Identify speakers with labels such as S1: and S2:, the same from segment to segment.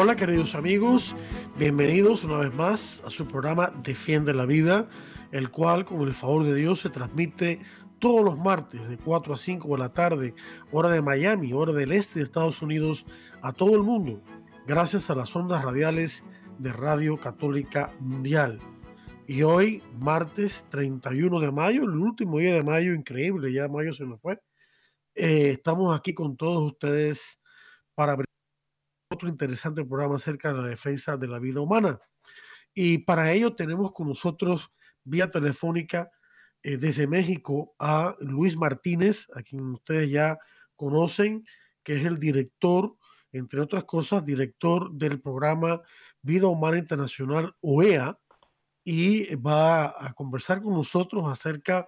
S1: Hola queridos amigos, bienvenidos una vez más a su programa Defiende la Vida, el cual con el favor de Dios se transmite todos los martes de 4 a 5 de la tarde, hora de Miami, hora del este de Estados Unidos, a todo el mundo, gracias a las ondas radiales de Radio Católica Mundial. Y hoy, martes 31 de mayo, el último día de mayo, increíble, ya mayo se nos fue. Eh, estamos aquí con todos ustedes para otro interesante programa acerca de la defensa de la vida humana. Y para ello tenemos con nosotros vía telefónica eh, desde México a Luis Martínez, a quien ustedes ya conocen, que es el director, entre otras cosas, director del programa Vida Humana Internacional OEA, y va a conversar con nosotros acerca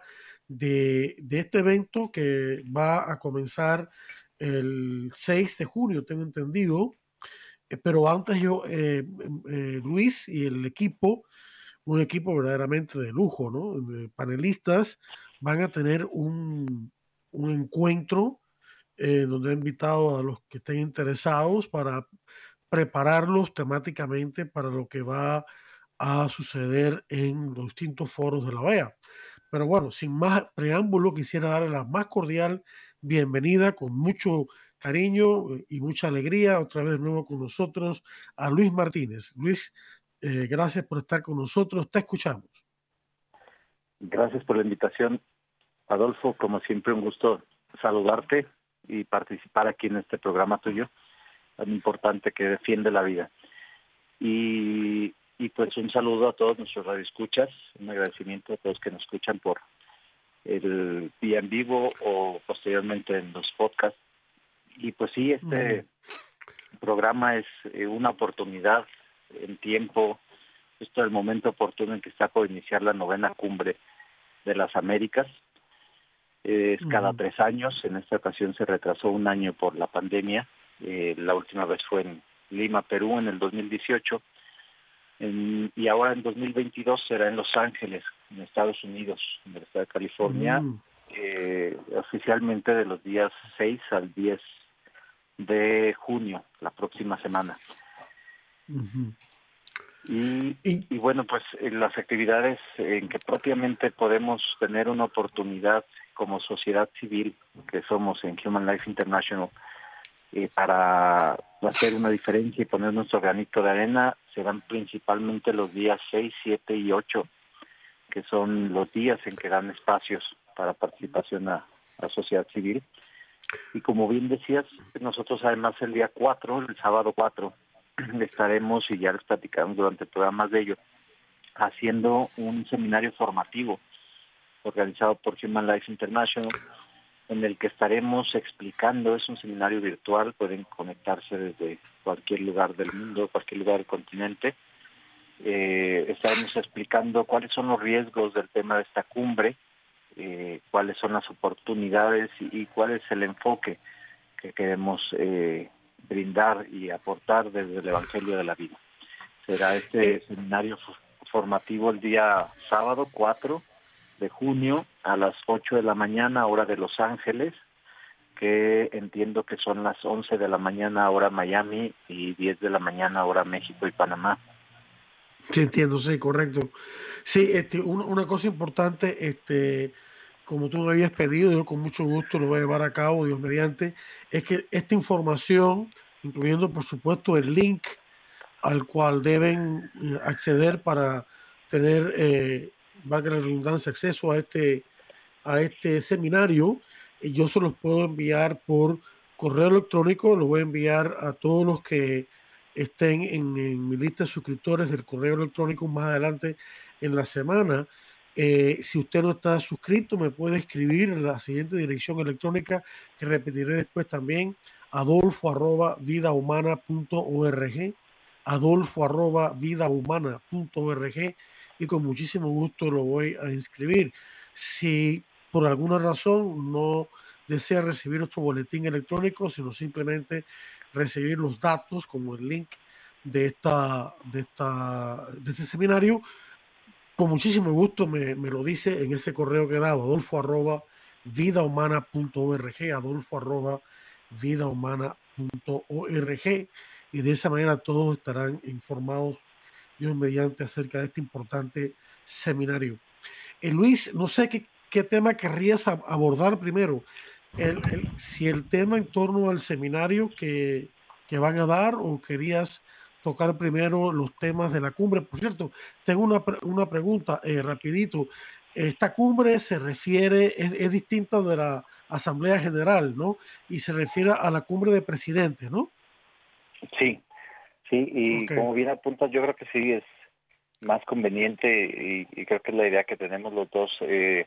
S1: de, de este evento que va a comenzar el 6 de junio, tengo entendido, pero antes yo, eh, em, eh, Luis y el equipo, un equipo verdaderamente de lujo, ¿no? panelistas van a tener un, un encuentro donde he invitado a los que estén interesados para prepararlos temáticamente para lo que va a suceder en los distintos foros de la OEA. Pero bueno, sin más preámbulo, quisiera darle la más cordial bienvenida con mucho cariño eh, y mucha alegría otra vez de nuevo con nosotros a Luis Martínez. Luis, eh, gracias por estar con nosotros, te escuchamos.
S2: Gracias por la invitación, Adolfo. Como siempre, un gusto saludarte y participar aquí en este programa tuyo, tan importante que defiende la vida. Y, y pues un saludo a todos nuestros radioescuchas, un agradecimiento a todos que nos escuchan por el día en vivo o posteriormente en los podcasts y pues sí, este programa es eh, una oportunidad en tiempo, esto es el momento oportuno en que está por iniciar la novena cumbre de las Américas. Es cada tres años, en esta ocasión se retrasó un año por la pandemia, eh, la última vez fue en Lima, Perú, en el 2018, y ahora en 2022 será en Los Ángeles, en Estados Unidos, en el estado de California, eh, oficialmente de los días 6 al 10 de junio, la próxima semana. y, y, bueno, pues las actividades en que propiamente podemos tener una oportunidad como sociedad civil que somos en Human Life International eh, para hacer una diferencia y poner nuestro granito de arena serán principalmente los días 6, 7 y 8, que son los días en que dan espacios para participación a la sociedad civil. Y como bien decías, nosotros además el día 4, el sábado 4, estaremos, y ya les platicamos durante el programa de ello, haciendo un seminario formativo organizado por Human Life International, en el que estaremos explicando, es un seminario virtual, pueden conectarse desde cualquier lugar del mundo, cualquier lugar del continente. Eh, estaremos explicando cuáles son los riesgos del tema de esta cumbre, eh, cuáles son las oportunidades y, cuál es el enfoque que queremos eh, brindar y aportar desde el Evangelio de la Vida. Será este eh. seminario formativo el día sábado 4 de junio a las 8 de la mañana, hora de Los Ángeles, que entiendo que son las 11 de la mañana, hora Miami, y 10 de la mañana, hora México y Panamá.
S1: Sí, entiendo, sí, correcto. Sí, este, una, cosa importante, este, como tú me habías pedido, yo con mucho gusto lo voy a llevar a cabo, Dios mediante, es que esta información, incluyendo por supuesto el link al cual deben eh, acceder para tener, eh, valga la redundancia, acceso a este, a este seminario, yo se los puedo enviar por correo electrónico, lo voy a enviar a todos los que estén en, mi lista de suscriptores del correo electrónico más adelante en la semana. Eh, si usted no está suscrito, me puede escribir en la siguiente dirección electrónica que repetiré después también, adolfo arroba vidahumana.org, adolfo arroba y con muchísimo gusto lo voy a inscribir. Si por alguna razón no desea recibir nuestro boletín electrónico, sino simplemente recibir los datos como el link de, esta, de, esta, de este seminario, con muchísimo gusto me, me, lo dice en ese correo que he dado, adolfo arroba vidahumana.org, adolfo arroba vidahumana.org, y de esa manera todos estarán informados Dios mediante acerca de este importante seminario. Eh, Luis, no sé qué, qué tema querrías abordar primero. Si el tema en torno al seminario que, que, van a dar o querías tocar primero los temas de la cumbre. Por cierto, tengo una, una pregunta eh, rapidito. Esta cumbre se refiere, es, es, distinta de la Asamblea General, ¿no? Y se refiere a la cumbre de presidentes, ¿no?
S2: Sí, Sí, y como bien apuntas, yo creo que sí es más conveniente y, creo que es la idea que tenemos los dos, eh,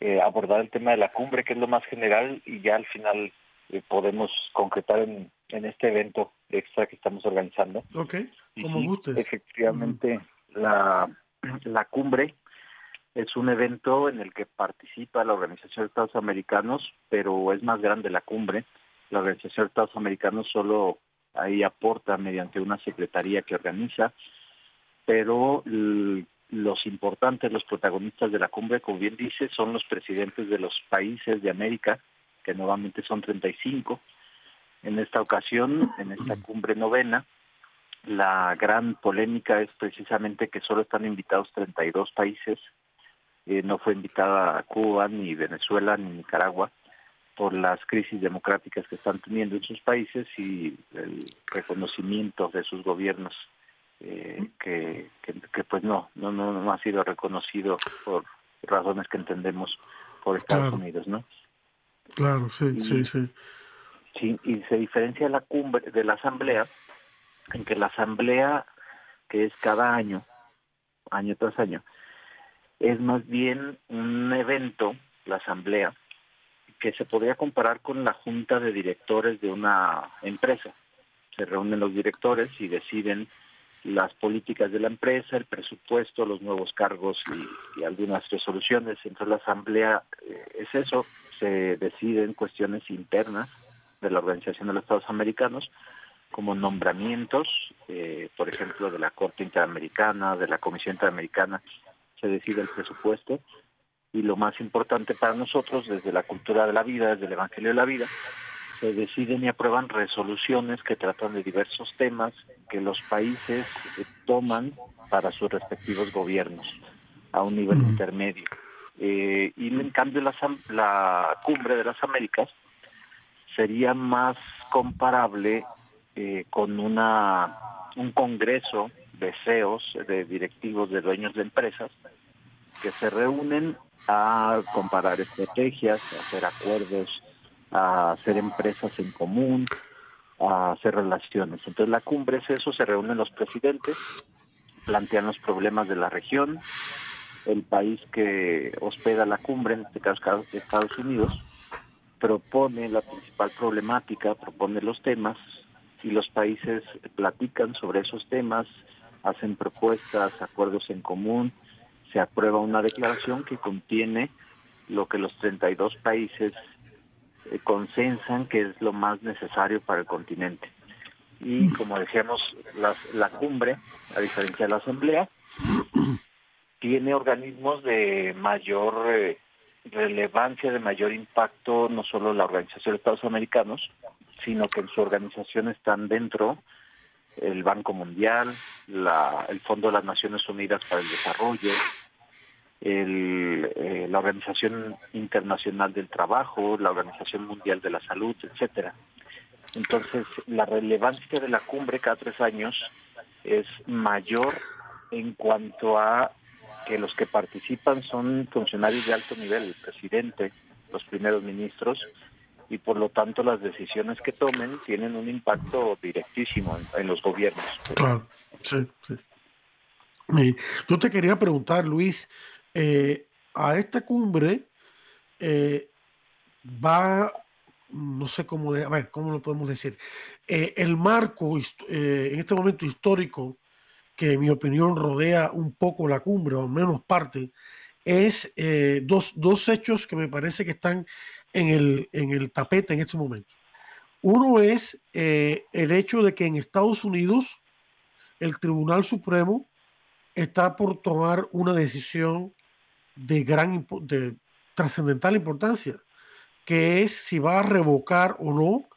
S2: eh, abordar el tema de la cumbre, que es lo más general, y ya al final eh, podemos concretar en, en este evento extra que estamos organizando.
S1: Ok, como
S2: Efectivamente, la, la cumbre es un evento en el que participa la Organización de Estados Americanos, pero es más grande la cumbre. La Organización de Estados Americanos solo ahí aporta mediante una secretaría que organiza, pero los importantes, los protagonistas de la cumbre, como bien dice, son los presidentes de los países de América, que nuevamente son 35. En esta ocasión, en esta cumbre novena, la gran polémica es precisamente que solo están invitados 32 países. Eh, no fue invitada Cuba, ni Venezuela, ni Nicaragua por las crisis democráticas que están teniendo en sus países y el reconocimiento de sus gobiernos eh, que, que, pues no, no no ha sido reconocido por razones que entendemos por Estados Unidos, ¿no?
S1: Claro, sí, sí, sí.
S2: Sí, y se diferencia la cumbre de la asamblea en que la asamblea que es cada año, año tras año, es más bien un evento, la asamblea, que se podría comparar con la junta de directores de una empresa. Se reúnen los directores y deciden las políticas de la empresa, el presupuesto, los nuevos cargos y, algunas resoluciones. Entonces la asamblea eh, es eso, se deciden cuestiones internas de la Organización de los Estados Americanos, como nombramientos, eh, por ejemplo, de la Corte Interamericana, de la Comisión Interamericana, se decide el presupuesto y lo más importante para nosotros desde la cultura de la vida, desde el Evangelio de la vida, se deciden y aprueban resoluciones que tratan de diversos temas que los países toman para sus respectivos gobiernos a un nivel intermedio. Eh, y en cambio la, la cumbre de las Américas sería más comparable eh, con una un congreso de CEOs, de directivos, de dueños de empresas, que se reúnen a comparar estrategias, a hacer acuerdos, a hacer empresas en común, a hacer relaciones. Entonces la cumbre es eso, se reúnen los presidentes, plantean los problemas de la región, el país que hospeda la cumbre, en este caso Estados Unidos, propone la principal problemática, propone los temas y los países platican sobre esos temas, hacen propuestas, acuerdos en común, se aprueba una declaración que contiene lo que los 32 países eh, consensan que es lo más necesario para el continente. Y como decíamos, la cumbre, a diferencia de la asamblea, tiene organismos de mayor eh, relevancia, de mayor impacto, no solo la Organización de Estados Americanos, sino que en su organización están dentro el Banco Mundial, la, el Fondo de las Naciones Unidas para el Desarrollo, el, eh, la Organización Internacional del Trabajo, la Organización Mundial de la Salud, etcétera. Entonces, la relevancia de la cumbre cada tres años es mayor en cuanto a que los que participan son funcionarios de alto nivel, el presidente, los primeros ministros, y por lo tanto las decisiones que tomen tienen un impacto directísimo en, los gobiernos.
S1: Claro, sí, sí. yo te quería preguntar, Luis, eh, a esta cumbre eh, va no sé cómo, a ver, cómo lo podemos decir, eh, el marco eh, en este momento histórico que en mi opinión rodea un poco la cumbre, o al menos parte, es eh, dos, dos, hechos que me parece que están en el, en el tapete en este momento. Uno es el hecho de que en Estados Unidos el Tribunal Supremo está por tomar una decisión de gran de trascendental importancia que es si va a revocar o no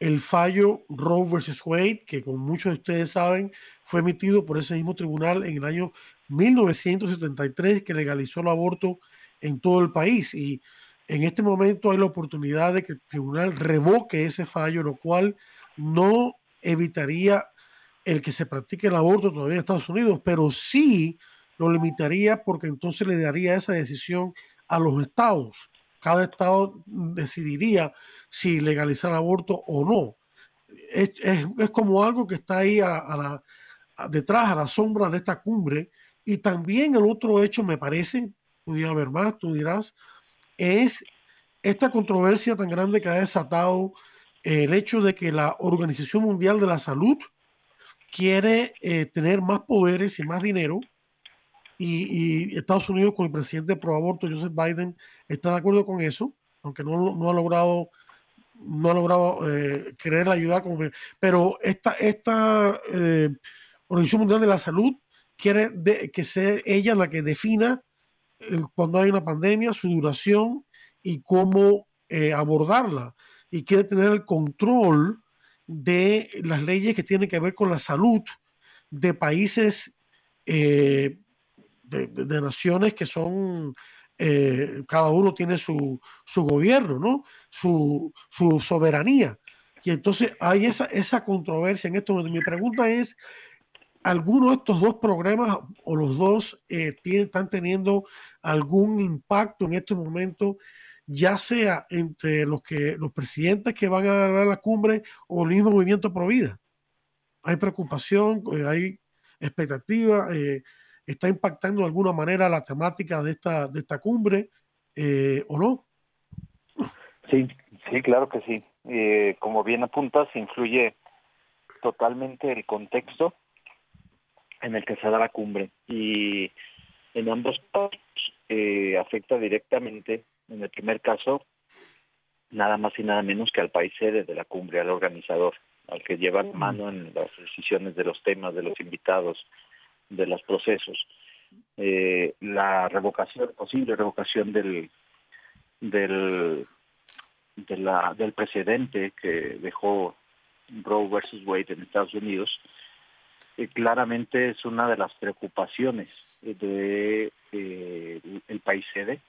S1: el fallo Roe versus Wade, que como muchos de ustedes saben, fue emitido por ese mismo tribunal en el año 1973, que legalizó el aborto en todo el país. Y en este momento hay la oportunidad de que el tribunal revoque ese fallo, lo cual no evitaría el que se practique el aborto todavía en Estados Unidos, pero sí lo limitaría porque entonces le daría esa decisión a los estados cada estado decidiría si legalizar aborto o no. Es, como algo que está ahí detrás, a la sombra de esta cumbre. Y también el otro hecho, me parece, pudiera haber más, tú dirás, es esta controversia tan grande que ha desatado el hecho de que la Organización Mundial de la Salud quiere eh, tener más poderes y más dinero y, Estados Unidos con el presidente pro aborto Joseph Biden está de acuerdo con eso, aunque no, no ha logrado no ha logrado eh, querer ayudar, pero esta, esta eh, Organización Mundial de la Salud quiere que sea ella la que defina cuando hay una pandemia, su duración y cómo eh, abordarla. Y quiere tener el control de las leyes que tienen que ver con la salud de países de, naciones que son, eh, cada uno tiene su, su gobierno, ¿no? Su, su, soberanía. Y entonces hay esa, esa controversia en esto. Mi pregunta es, ¿alguno de estos dos programas o los dos eh, tienen, están teniendo algún impacto en este momento, ya sea entre los, que, los presidentes que van a dar la cumbre o el mismo movimiento pro vida? ¿Hay preocupación? Eh, ¿Hay expectativa? Eh, está impactando de alguna manera la temática de esta, de esta cumbre eh, o no?
S2: Sí, sí, claro que sí. Eh, como bien apuntas, influye totalmente el contexto en el que se da la cumbre y en ambos casos eh, afecta directamente, en el primer caso, nada más y nada menos que al país sede de la cumbre, al organizador, al que lleva mano en las decisiones de los temas, de los invitados, de los procesos. Eh, la revocación, posible revocación del, del, de del precedente que dejó Roe versus Wade en Estados Unidos, eh, claramente es una de las preocupaciones de eh, el país sede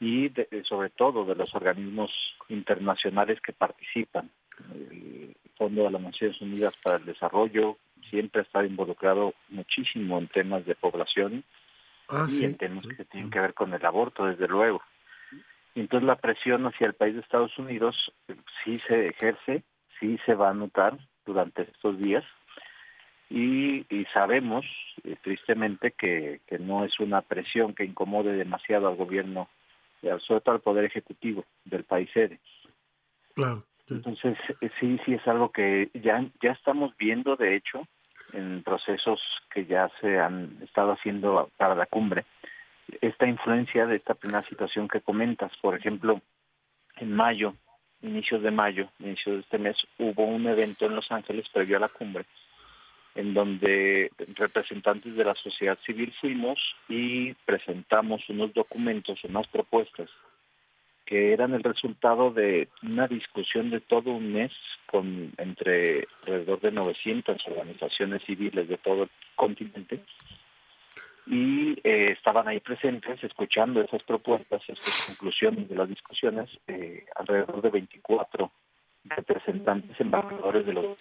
S2: y sobre todo de los organismos internacionales que participan. El Fondo de las Naciones Unidas para el Desarrollo, siempre ha estado involucrado muchísimo en temas de población ah, y en temas que tienen que ver con el aborto, desde luego. Entonces la presión hacia el país de Estados Unidos sí se ejerce, sí se va a notar durante estos días y, sabemos eh, tristemente que, que no es una presión que incomode demasiado al gobierno, sobre todo al poder ejecutivo del país sede.
S1: Claro.
S2: Entonces, eh, sí, sí es algo que ya, ya estamos viendo, de hecho, en procesos que ya se han estado haciendo para la cumbre, esta influencia de esta primera situación que comentas. Por ejemplo, en mayo, inicios de mayo, inicios de este mes, hubo un evento en Los Ángeles previo a la cumbre, en donde representantes de la sociedad civil fuimos y presentamos unos documentos, unas propuestas que eran el resultado de una discusión de todo un mes con entre alrededor de 900 organizaciones civiles de todo el continente. Y eh, estaban ahí presentes escuchando esas propuestas, esas conclusiones de las discusiones, eh, alrededor de 24 representantes embajadores de los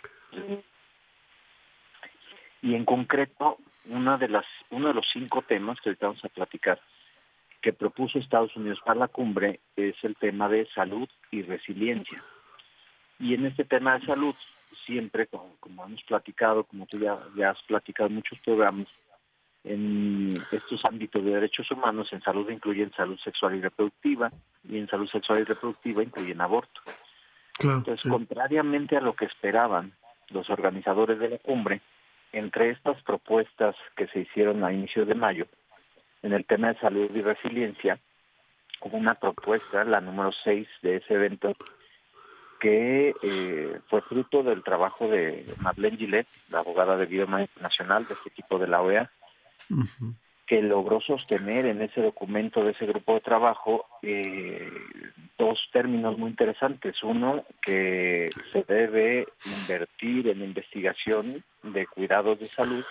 S2: y en concreto una de las uno de los cinco temas que ahorita vamos a platicar que propuso Estados Unidos para la cumbre es el tema de salud y resiliencia. Y en este tema de salud, siempre, como, hemos platicado, como tú ya, ya has platicado en muchos programas, en estos ámbitos de derechos humanos, en salud incluyen salud sexual y reproductiva, y en salud sexual y reproductiva incluyen aborto. Entonces, contrariamente a lo que esperaban los organizadores de la cumbre, entre estas propuestas que se hicieron a inicios de mayo, en el tema de salud y resiliencia, hubo una propuesta, la número 6 de ese evento, que eh, fue fruto del trabajo de Madeleine Gillette, la abogada de Bioma Internacional de este equipo de la OEA, que logró sostener en ese documento de ese grupo de trabajo eh, dos términos muy interesantes. Uno, que se debe invertir en investigación de cuidados de salud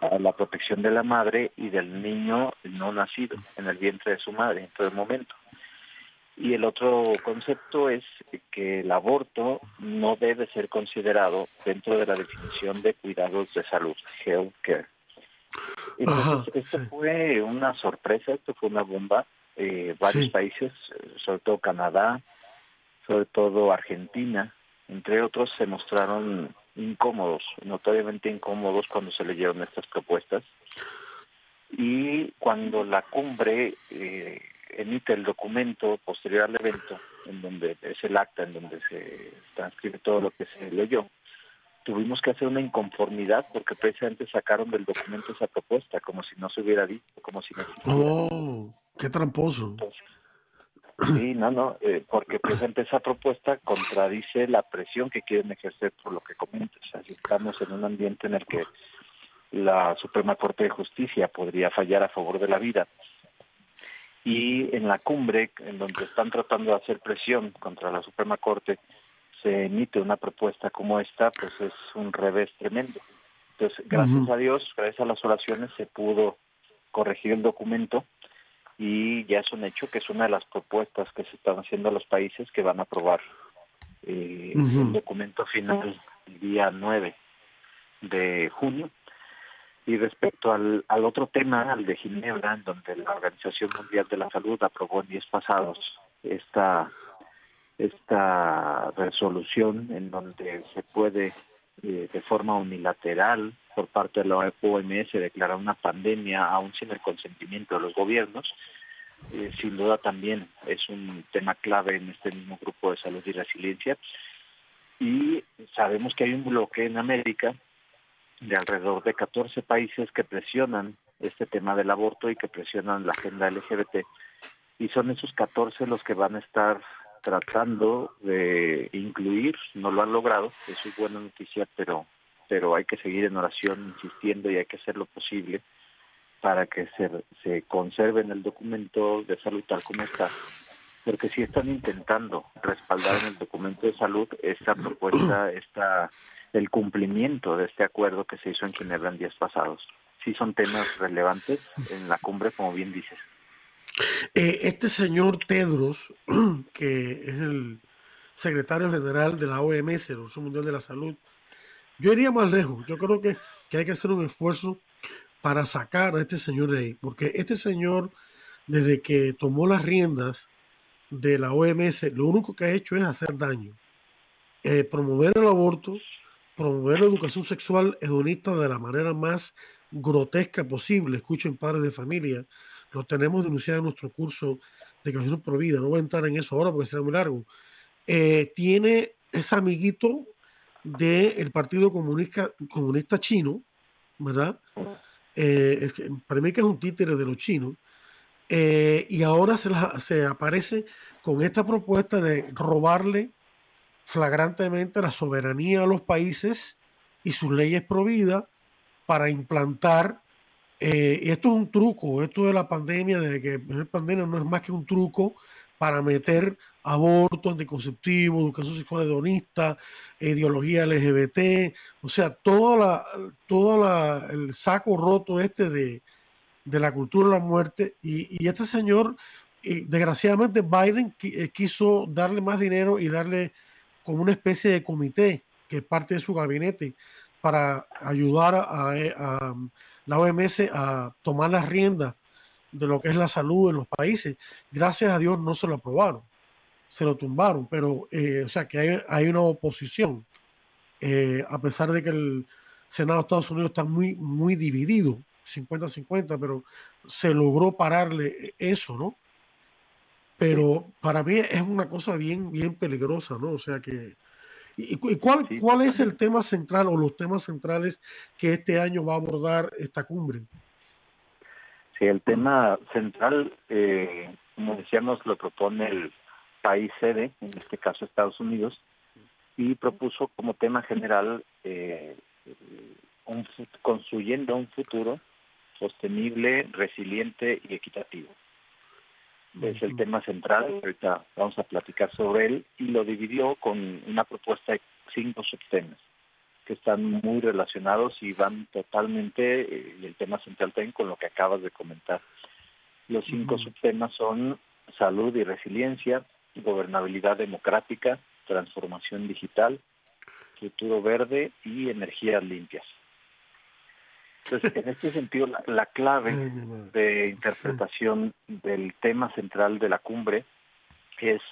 S2: para la protección de la madre y del niño no nacido en el vientre de su madre en todo momento. Y el otro concepto es que el aborto no debe ser considerado dentro de la definición de cuidados de salud, health care. Entonces, esto fue una sorpresa, esto fue una bomba. Eh, varios países, sobre todo Canadá, sobre todo Argentina, entre otros, se mostraron incómodos, notoriamente incómodos cuando se leyeron estas propuestas. Y cuando la cumbre eh, emite el documento posterior al evento, en donde es el acta en donde se transcribe todo lo que se leyó, tuvimos que hacer una inconformidad porque precisamente sacaron del documento esa propuesta, como si no se hubiera dicho, como si no existiera.
S1: ¡Oh! ¡Qué tramposo!
S2: Sí, no, no, eh, porque precisamente esa propuesta contradice la presión que quieren ejercer por lo que comentas. Así estamos en un ambiente en el que la Suprema Corte de Justicia podría fallar a favor de la vida y en la cumbre, en donde están tratando de hacer presión contra la Suprema Corte, se emite una propuesta como esta, pues es un revés tremendo. Entonces, gracias a Dios, gracias a las oraciones, se pudo corregir el documento y ya es un hecho que es una de las propuestas que se están haciendo a los países que van a aprobar eh, el documento final el día 9 de junio. Y respecto al, al otro tema, al de Ginebra, en donde la Organización Mundial de la Salud aprobó en días pasados esta, esta resolución en donde se puede eh, de forma unilateral por parte de la OMS declarar una pandemia aún sin el consentimiento de los gobiernos, eh, sin duda también es un tema clave en este mismo grupo de salud y resiliencia. Y sabemos que hay un bloque en América de alrededor de 14 países que presionan este tema del aborto y que presionan la agenda LGBT. Y son esos 14 los que van a estar tratando de incluir, no lo han logrado, eso es buena noticia, pero, pero hay que seguir en oración insistiendo y hay que hacer lo posible para que se, se conserve en el documento de salud tal como está porque si están intentando respaldar en el documento de salud esta propuesta, esta, el cumplimiento de este acuerdo que se hizo en Ginebra en días pasados. Sí son temas relevantes en la cumbre, como bien dices.
S1: Eh, este señor Tedros, que es el secretario general de la OMS, la Organización Mundial de la Salud, yo iría más lejos. Yo creo que, que hay que hacer un esfuerzo para sacar a este señor de ahí, porque este señor, desde que tomó las riendas de la OMS lo único que ha hecho es hacer daño. Eh, promover el aborto, promover la educación sexual hedonista de la manera más grotesca posible. Escuchen padres de familia, lo tenemos denunciado en nuestro curso de educación por vida. No voy a entrar en eso ahora porque será muy largo. Eh, tiene ese amiguito del Partido Comunista, Comunista Chino, ¿verdad? Eh, para mí que es un títere de los chinos eh, y ahora se, se, aparece con esta propuesta de robarle flagrantemente la soberanía a los países y sus leyes prohibidas para implantar, eh, y esto es un truco, esto de la pandemia, de que la pandemia no es más que un truco para meter aborto, anticonceptivo, educación sexual hedonista, ideología LGBT, o sea, toda la, todo la, el saco roto este de, de la cultura de la muerte. Y, este señor, desgraciadamente, Biden eh, quiso darle más dinero y darle como una especie de comité que es parte de su gabinete para ayudar a, eh, la OMS a tomar las riendas de lo que es la salud en los países. Gracias a Dios no se lo aprobaron, se lo tumbaron, pero eh, o sea que hay, hay una oposición, a pesar de que el Senado de Estados Unidos está muy, muy dividido 50-50, pero se logró pararle eso, ¿no? pero para mí es una cosa bien, bien peligrosa, ¿no? O sea que... ¿Y, cuál, cuál es el tema central o los temas centrales que este año va a abordar esta cumbre?
S2: Sí, el tema central, eh, como decíamos, lo propone el país sede, en este caso Estados Unidos, y propuso como tema general eh, un, construyendo un futuro sostenible, resiliente y equitativo. Es el tema central, ahorita vamos a platicar sobre él, y lo dividió con una propuesta de cinco subtemas que están muy relacionados y van totalmente, eh, el tema central también con lo que acabas de comentar. Los cinco subtemas son salud y resiliencia, gobernabilidad democrática, transformación digital, futuro verde y energías limpias. Entonces, en este sentido, la, clave de interpretación del tema central de la cumbre es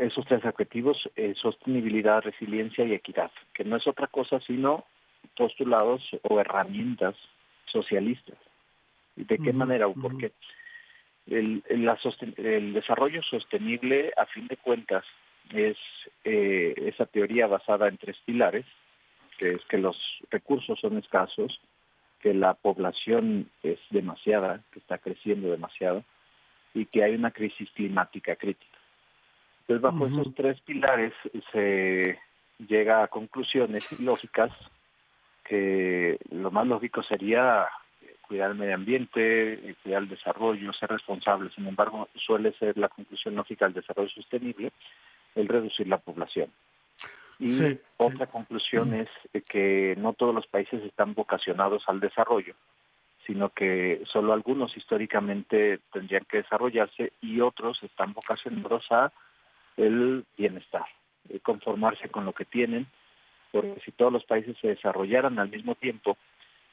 S2: esos tres objetivos, eh, sostenibilidad, resiliencia y equidad, que no es otra cosa sino postulados o herramientas socialistas. ¿Y de qué manera o por qué? El, el, desarrollo sostenible, a fin de cuentas, es eh, esa teoría basada en tres pilares, que es que los recursos son escasos, que la población es demasiada, que está creciendo demasiado, y que hay una crisis climática crítica. Entonces, bajo esos tres pilares se llega a conclusiones lógicas que lo más lógico sería cuidar el medio ambiente, cuidar el desarrollo, ser responsable. Sin embargo, suele ser la conclusión lógica del desarrollo sostenible el reducir la población. Y otra conclusión es que no todos los países están vocacionados al desarrollo, sino que solo algunos históricamente tendrían que desarrollarse y otros están vocacionados a el bienestar, conformarse con lo que tienen, porque si todos los países se desarrollaran al mismo tiempo,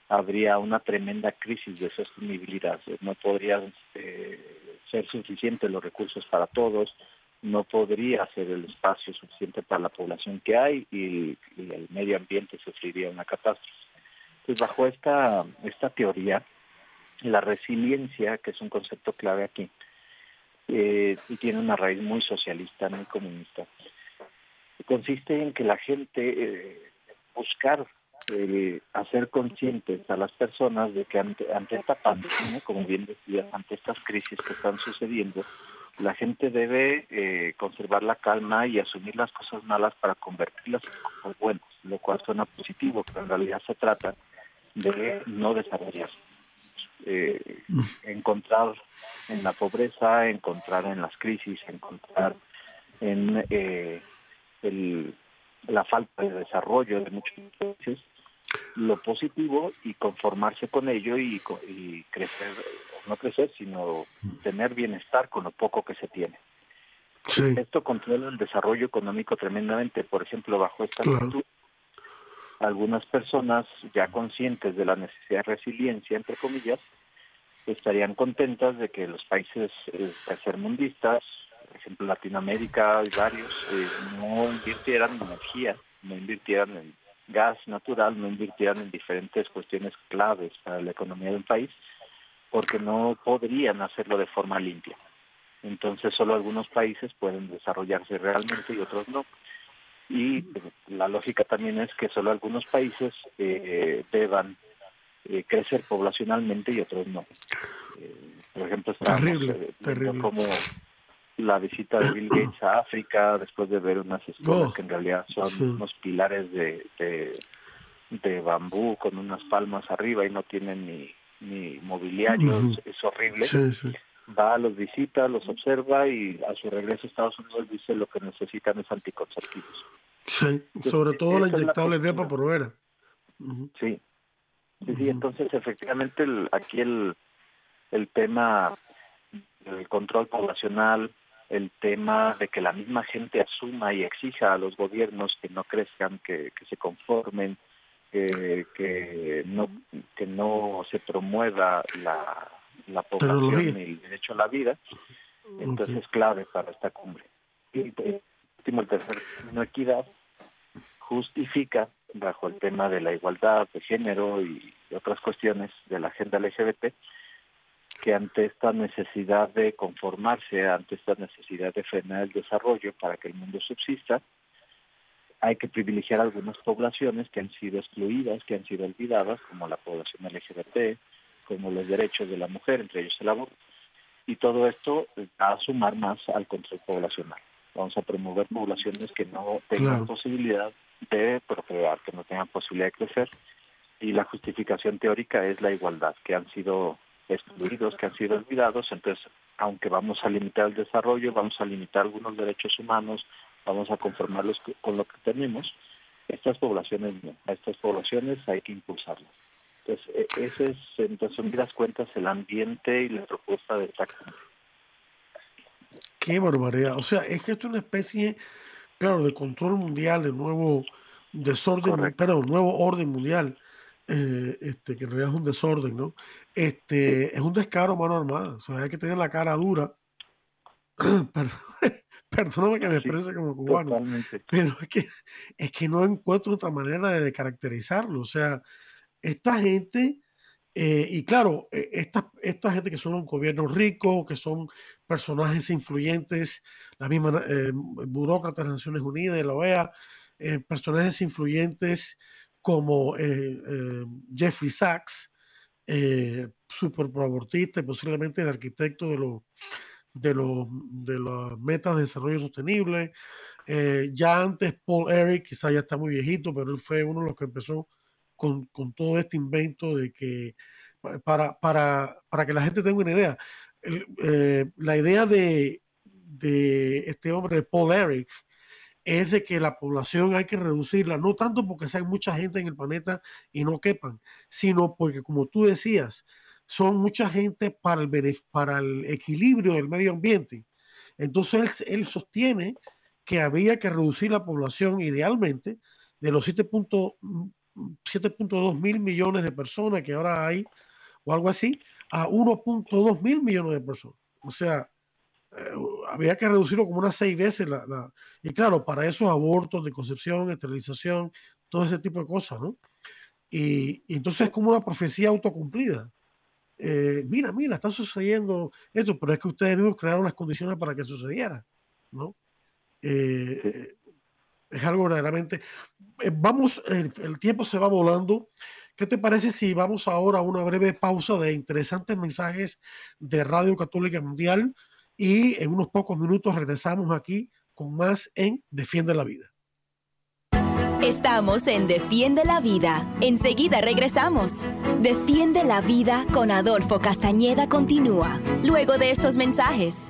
S2: habría una tremenda crisis de sostenibilidad. No podrían eh, ser suficientes los recursos para todos, no podría ser el espacio suficiente para la población que hay y, el medio ambiente sufriría una catástrofe. Entonces, bajo esta, esta teoría, la resiliencia, que es un concepto clave aquí, eh, y tiene una raíz muy socialista, muy comunista, consiste en que la gente eh, buscar eh, hacer conscientes a las personas de que ante, ante esta pandemia, como bien decía, ante estas crisis que están sucediendo, la gente debe eh, conservar la calma y asumir las cosas malas para convertirlas en cosas buenas, lo cual suena positivo, pero en realidad se trata de no desarrollarse. Eh, encontrar en la pobreza, encontrar en las crisis, encontrar en eh, el, la falta de desarrollo de muchos países lo positivo y conformarse con ello y, y crecer no crecer, sino tener bienestar con lo poco que se tiene. Esto controla el desarrollo económico tremendamente. Por ejemplo, bajo esta actitud, algunas personas ya conscientes de la necesidad de resiliencia, entre comillas, estarían contentas de que los países eh, tercermundistas, por ejemplo Latinoamérica y varios, eh, no invirtieran en energía, no invirtieran en gas natural, no invirtieran en diferentes cuestiones claves para la economía de un país, porque no podrían hacerlo de forma limpia. Entonces solo algunos países pueden desarrollarse realmente y otros no. Y pues, la lógica también es que solo algunos países eh, deban eh, crecer poblacionalmente y otros no. Eh, por ejemplo, estamos terrible, terrible. como la visita de Bill Gates a África después de ver unas escuelas oh, que en realidad son unos pilares de, de, de bambú con unas palmas arriba y no tienen ni ni mobiliario, es, horrible. Va, los visita, los observa y a su regreso a Estados Unidos dice lo que necesitan es anticonceptivos.
S1: Sí, sobre todo la inyectable de por
S2: Sí. sí, entonces efectivamente aquí el, el tema del control poblacional, el tema de que la misma gente asuma y exija a los gobiernos que no crezcan, que, que se conformen, que, no que no se promueva la, la población y el derecho a la vida entonces es clave para esta cumbre. Y último el tercer no equidad justifica bajo el tema de la igualdad de género y otras cuestiones de la agenda LGBT que ante esta necesidad de conformarse, ante esta necesidad de frenar el desarrollo para que el mundo subsista, hay que privilegiar algunas poblaciones que han sido excluidas, que han sido olvidadas, como la población LGBT, como los derechos de la mujer, entre ellos el aborto. Y todo esto va a sumar más al control poblacional. Vamos a promover poblaciones que no tengan posibilidad de procrear, que no tengan posibilidad de crecer. Y la justificación teórica es la igualdad, que han sido excluidos, que han sido olvidados. Entonces, aunque vamos a limitar el desarrollo, vamos a limitar algunos derechos humanos, vamos a conformarlos con lo que tenemos, estas poblaciones no. A estas poblaciones hay que impulsarlas. Entonces, e, ese es, en resumidas cuentas, el ambiente y la propuesta de esta
S1: Qué barbaridad. O sea, es que esto es una especie, claro, de control mundial, de nuevo desorden, pero nuevo orden mundial, eh, este, que en realidad es un desorden, ¿no? Este, es un descaro mano armada. O sea, hay que tener la cara dura. Perdóname que me exprese como cubano, pero es que, es que no encuentro otra manera de caracterizarlo. O sea, esta gente, eh, y claro, e, esta, esta gente que son un gobierno rico, que son personajes influyentes, la misma eh, burócrata de Naciones Unidas, la OEA, eh, personajes influyentes como Jeffrey Sachs, súper proabortista y posiblemente el arquitecto de los de, de las metas de desarrollo sostenible. ya antes Paul Eric, quizá ya está muy viejito, pero él fue uno de los que empezó con, con todo este invento de que, para, para, para que la gente tenga una idea, eh, la idea de, de este hombre, de Paul Eric, es de que la población hay que reducirla, no tanto porque sea mucha gente en el planeta y no quepan, sino porque, como tú decías, son mucha gente para el, para el equilibrio del medio ambiente. Entonces él, él sostiene que había que reducir la población idealmente de los 7.2 7.2 mil millones de personas que ahora hay, o algo así, a 1.2 mil millones de personas. O sea, eh, había que reducirlo como unas seis veces. La, y claro, para esos abortos de concepción, esterilización, todo ese tipo de cosas, ¿no? Y, entonces es como una profecía autocumplida. Eh, mira, mira, está sucediendo esto, pero es que ustedes mismos crearon las condiciones para que sucediera, ¿no? Eh, es algo verdaderamente... Eh, vamos, el, tiempo se va volando. ¿Qué te parece si vamos ahora a una breve pausa de interesantes mensajes de Radio Católica Mundial y en unos pocos minutos regresamos aquí con más en Defiende la Vida?
S3: Estamos en Defiende la Vida. Enseguida regresamos. Defiende la Vida con Adolfo Castañeda continúa, luego de estos mensajes.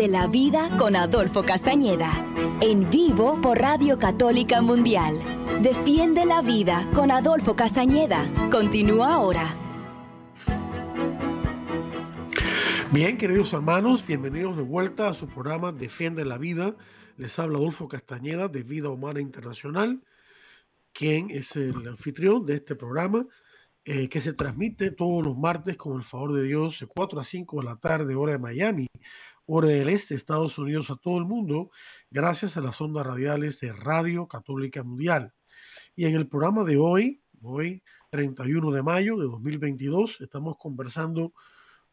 S3: Defiende la Vida con Adolfo Castañeda. En vivo por Radio Católica Mundial. Defiende la Vida con Adolfo Castañeda. Continúa ahora.
S1: Bien, queridos hermanos, bienvenidos de vuelta a su programa Defiende la Vida. Les habla Adolfo Castañeda de Vida Humana Internacional, quien es el anfitrión de este programa eh, que se transmite todos los martes con el favor de Dios de 4 a 5 de la tarde, hora de Miami, hora del este, Estados Unidos, a todo el mundo, gracias a las ondas radiales de Radio Católica Mundial. Y en el programa de hoy, hoy 31 de mayo de 2022, estamos conversando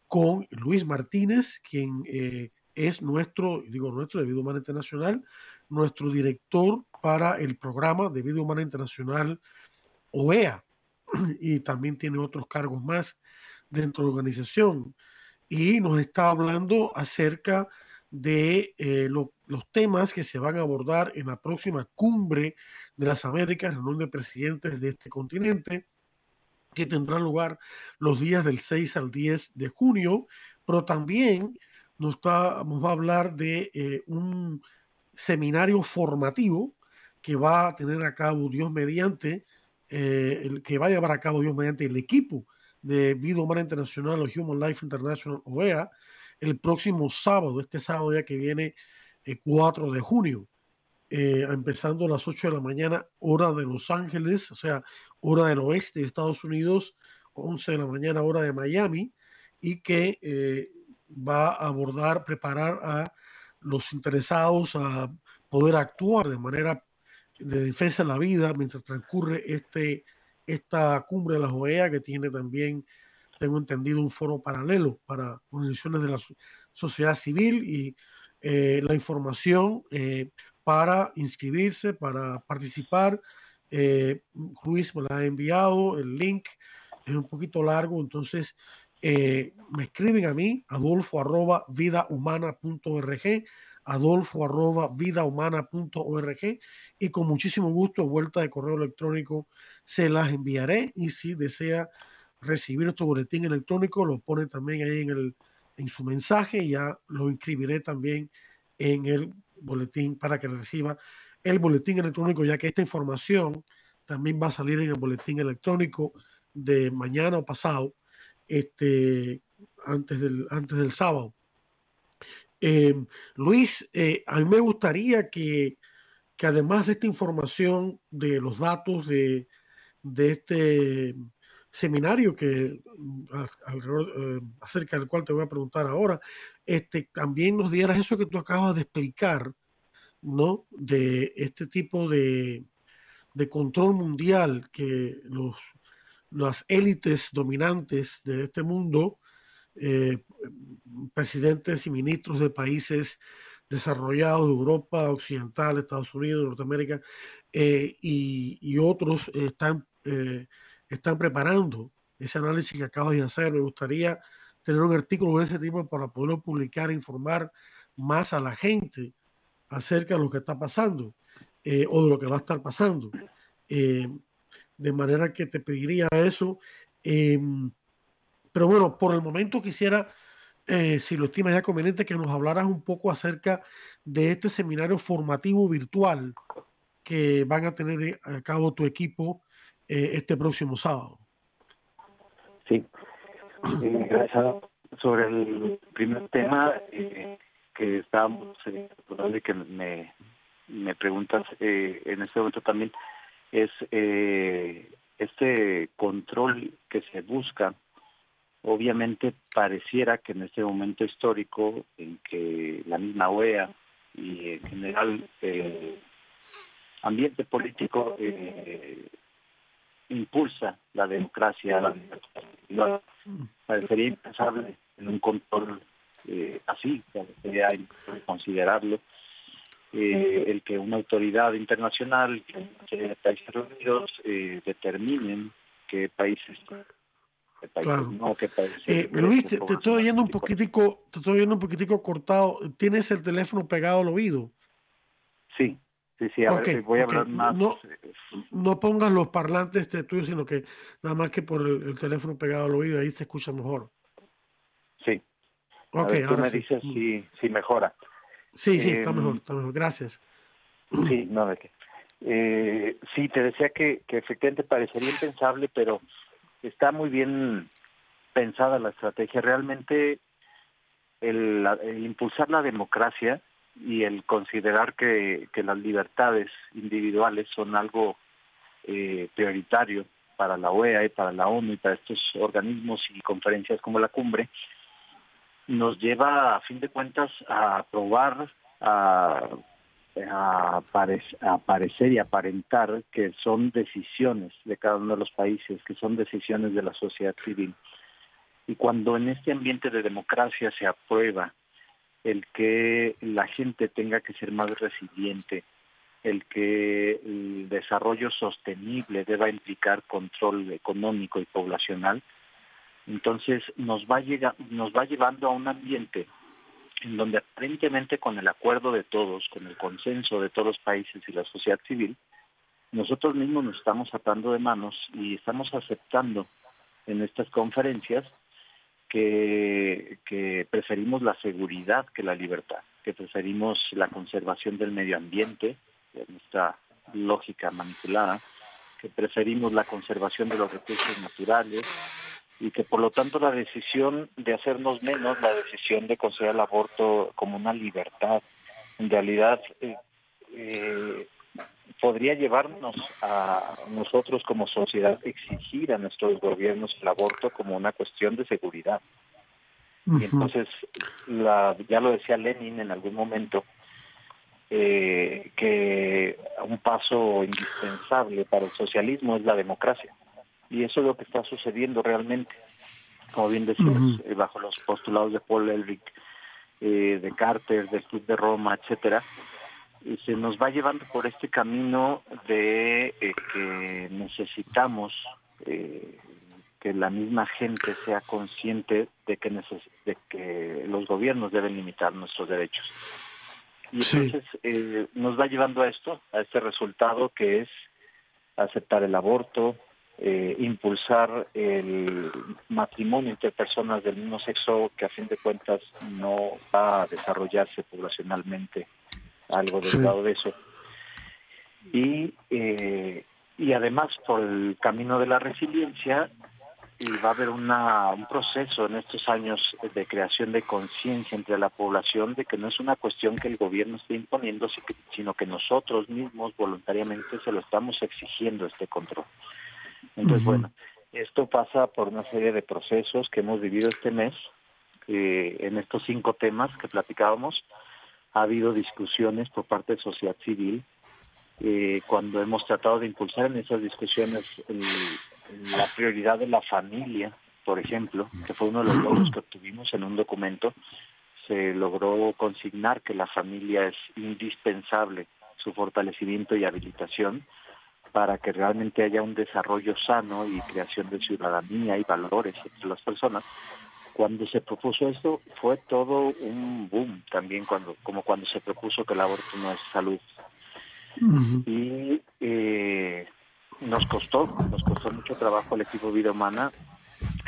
S1: con Luis Martínez, quien eh, es nuestro, digo nuestro, de Vida Humana Internacional, nuestro director para el programa de Vida Humana Internacional OEA, y también tiene otros cargos más dentro de la organización. Y nos está hablando acerca de eh, los temas que se van a abordar en la próxima cumbre de las Américas, reunión de presidentes de este continente, que tendrá lugar los días del 6 al 10 de junio, pero también nos, está, nos va a hablar de eh, un seminario formativo que va a tener a cabo Dios mediante, eh, el que va a llevar a cabo Dios mediante el equipo de Vida Humana Internacional o Human Life International OEA el próximo sábado, este sábado ya que viene, eh, 4 de junio. Eh, empezando a las 8 de la mañana, hora de Los Ángeles, o sea, hora del oeste de Estados Unidos, 11 de la mañana, hora de Miami, y que eh, va a abordar, preparar a los interesados a poder actuar de manera de defensa de la vida mientras transcurre este, esta cumbre de la OEA que tiene también, tengo entendido, un foro paralelo para organizaciones de la sociedad civil y eh, la información para inscribirse, para participar. Eh, Luis me la ha enviado, el link es un poquito largo, entonces eh, me escriben a mí, adolfo arroba vidahumana.org, adolfo arroba vidahumana.org y con muchísimo gusto, vuelta de correo electrónico, se las enviaré y si desea recibir nuestro boletín electrónico, lo pone también ahí en, el, en su mensaje y ya lo inscribiré también en el boletín para que reciba el boletín electrónico, ya que esta información también va a salir en el boletín electrónico de mañana o pasado, este, antes, del, antes del sábado. Eh, Luis, eh, a mí me gustaría que, que, además de esta información, de los datos de, de este seminario que eh, acerca del cual te voy a preguntar ahora, este, también nos dieras eso que tú acabas de explicar, ¿no? De este tipo de, de control mundial que los, las élites dominantes de este mundo, eh, presidentes y ministros de países desarrollados de Europa Occidental, Estados Unidos, Norteamérica eh, y, otros están están preparando ese análisis que acabas de hacer. Me gustaría tener un artículo de ese tipo para poderlo publicar e informar más a la gente acerca de lo que está pasando eh, o de lo que va a estar pasando. Eh, de manera que te pediría eso. Em, pero bueno, por el momento quisiera, eh, si lo estimas ya conveniente, que nos hablaras un poco acerca de este seminario formativo virtual que van a tener a cabo tu equipo eh, este próximo sábado.
S2: Sí, eh, gracias. Sobre el primer tema eh, que estábamos eh, que me, me preguntas en este momento también, es este control que se busca. Obviamente pareciera que en este momento histórico en que la misma OEA y en general el ambiente político eh, impulsa la democracia, la libertad. Parecería impensable en un control eh, así, sería considerarlo. Eh, el que una autoridad internacional, que países reunidos, eh, determinen qué países
S1: no, países eh, Luis, te, estoy oyendo un poquitico, te estoy oyendo un poquitico cortado. ¿Tienes el teléfono pegado al oído?
S2: Sí. Sí, sí, a ver, voy a hablar más.
S1: No, no pongas los parlantes de tuyo, sino que nada más que por el, teléfono pegado al oído, ahí se escucha mejor.
S2: Sí.
S1: Ok,
S2: tú me dices si, si mejora.
S1: Sí, sí, está mejor, está mejor. Gracias.
S2: Sí, no, de qué. Eh, sí, te decía que, que efectivamente parecería impensable, pero está muy bien pensada la estrategia. Realmente el, impulsar la democracia y el considerar que, que las libertades individuales son algo eh, prioritario para la OEA y para la ONU y para estos organismos y conferencias como la cumbre, nos lleva a fin de cuentas a probar, a, a, y aparentar que son decisiones de cada uno de los países, que son decisiones de la sociedad civil. Y cuando en este ambiente de democracia se aprueba el que la gente tenga que ser más resiliente, el que el desarrollo sostenible deba implicar control económico y poblacional, entonces nos va, nos va llevando a un ambiente en donde aparentemente con el acuerdo de todos, con el consenso de todos los países y la sociedad civil, nosotros mismos nos estamos atando de manos y estamos aceptando en estas conferencias que, preferimos la seguridad que la libertad, que preferimos la conservación del medio ambiente, en esta lógica manipulada, que preferimos la conservación de los recursos naturales y que por lo tanto la decisión de hacernos menos, la decisión de considerar el aborto como una libertad, en realidad eh, eh, podría llevarnos a nosotros como sociedad exigir a nuestros gobiernos el aborto como una cuestión de seguridad. Y entonces, la, ya lo decía Lenin en algún momento, eh, que un paso indispensable para el socialismo es la democracia. Y eso es lo que está sucediendo realmente, como bien decías, eh, bajo los postulados de Paul Ehrlich, eh, de Carter, del Club de Roma, etcétera, se nos va llevando por este camino de eh, que necesitamos que la misma gente sea consciente de que, de que los gobiernos deben limitar nuestros derechos. Y entonces nos va llevando a esto, a este resultado que es aceptar el aborto, eh, impulsar el matrimonio entre personas del mismo sexo que a fin de cuentas no va a desarrollarse poblacionalmente algo derivado de eso y eh, y además por el camino de la resiliencia va a haber una, un proceso en estos años de creación de conciencia entre la población de que no es una cuestión que el gobierno esté imponiendo, sino que nosotros mismos voluntariamente se lo estamos exigiendo este control. Entonces, bueno, esto pasa por una serie de procesos que hemos vivido este mes. Eh, en estos cinco temas que platicábamos, ha habido discusiones por parte de sociedad civil. Eh, cuando hemos tratado de impulsar en esas discusiones la prioridad de la familia, por ejemplo, que fue uno de los logros que obtuvimos en un documento, se logró consignar que la familia es indispensable su fortalecimiento y habilitación para que realmente haya un desarrollo sano y creación de ciudadanía y valores entre las personas. Cuando se propuso esto fue todo un boom también cuando como cuando se propuso que el aborto no es salud y eh, nos costó nos costó mucho trabajo al equipo Vida Humana.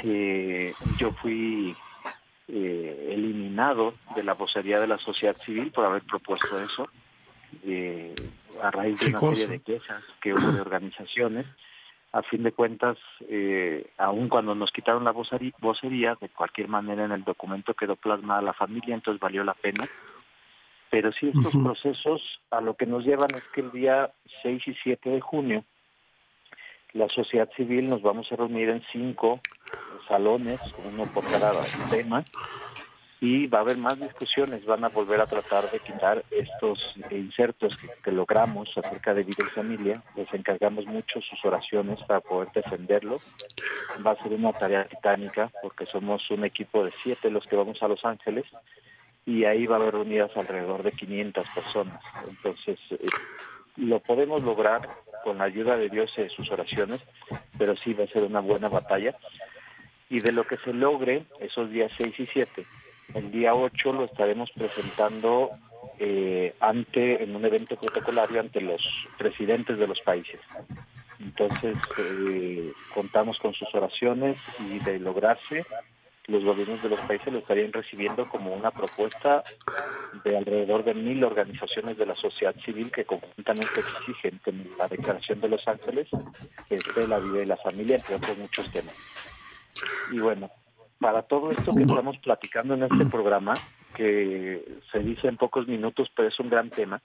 S2: Eh, yo fui eh, eliminado de la vocería de la sociedad civil por haber propuesto eso. Eh, a raíz de una serie de quejas que hubo de organizaciones. A fin de cuentas, eh, aun cuando nos quitaron la vocería, de cualquier manera en el documento quedó plasmada la familia, entonces valió la pena. Pero sí, estos procesos a lo que nos llevan es que el día 6 y 7 de junio, la sociedad civil nos vamos a reunir en cinco salones, uno por cada tema, y va a haber más discusiones, van a volver a tratar de quitar estos insertos que, logramos acerca de vida y familia, les encargamos mucho sus oraciones para poder defenderlo, va a ser una tarea titánica porque somos un equipo de siete los que vamos a Los Ángeles y ahí va a haber reunidas alrededor de 500 personas, entonces eh, lo podemos lograr con la ayuda de Dios y sus oraciones, pero sí va a ser una buena batalla. Y de lo que se logre esos días 6 y 7 el día 8 lo estaremos presentando eh, ante en un evento protocolario ante los presidentes de los países. Entonces, eh, contamos con sus oraciones y de lograrse, los gobiernos de los países lo estarían recibiendo como una propuesta de alrededor de mil organizaciones de la sociedad civil que conjuntamente exigen que la Declaración de los Ángeles esté la vida y la familia, entre otros muchos temas. Y bueno, para todo esto que estamos platicando en este programa, que se dice en pocos minutos, pero es un gran tema,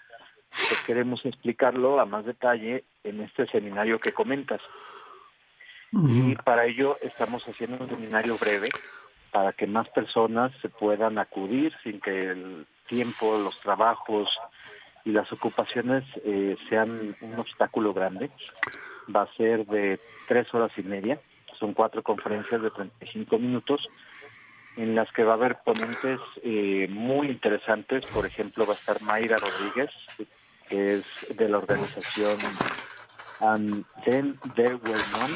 S2: pues queremos explicarlo a más detalle en este seminario que comentas. Y para ello estamos haciendo un seminario breve para que más personas se puedan acudir sin que el tiempo, los trabajos y las ocupaciones eh, sean un obstáculo grande. Va a ser de tres horas y media, son cuatro conferencias de 35 minutos en las que va a haber ponentes eh, muy interesantes. Por ejemplo, va a estar Mayra Rodríguez, que es de la organización And Then There Were None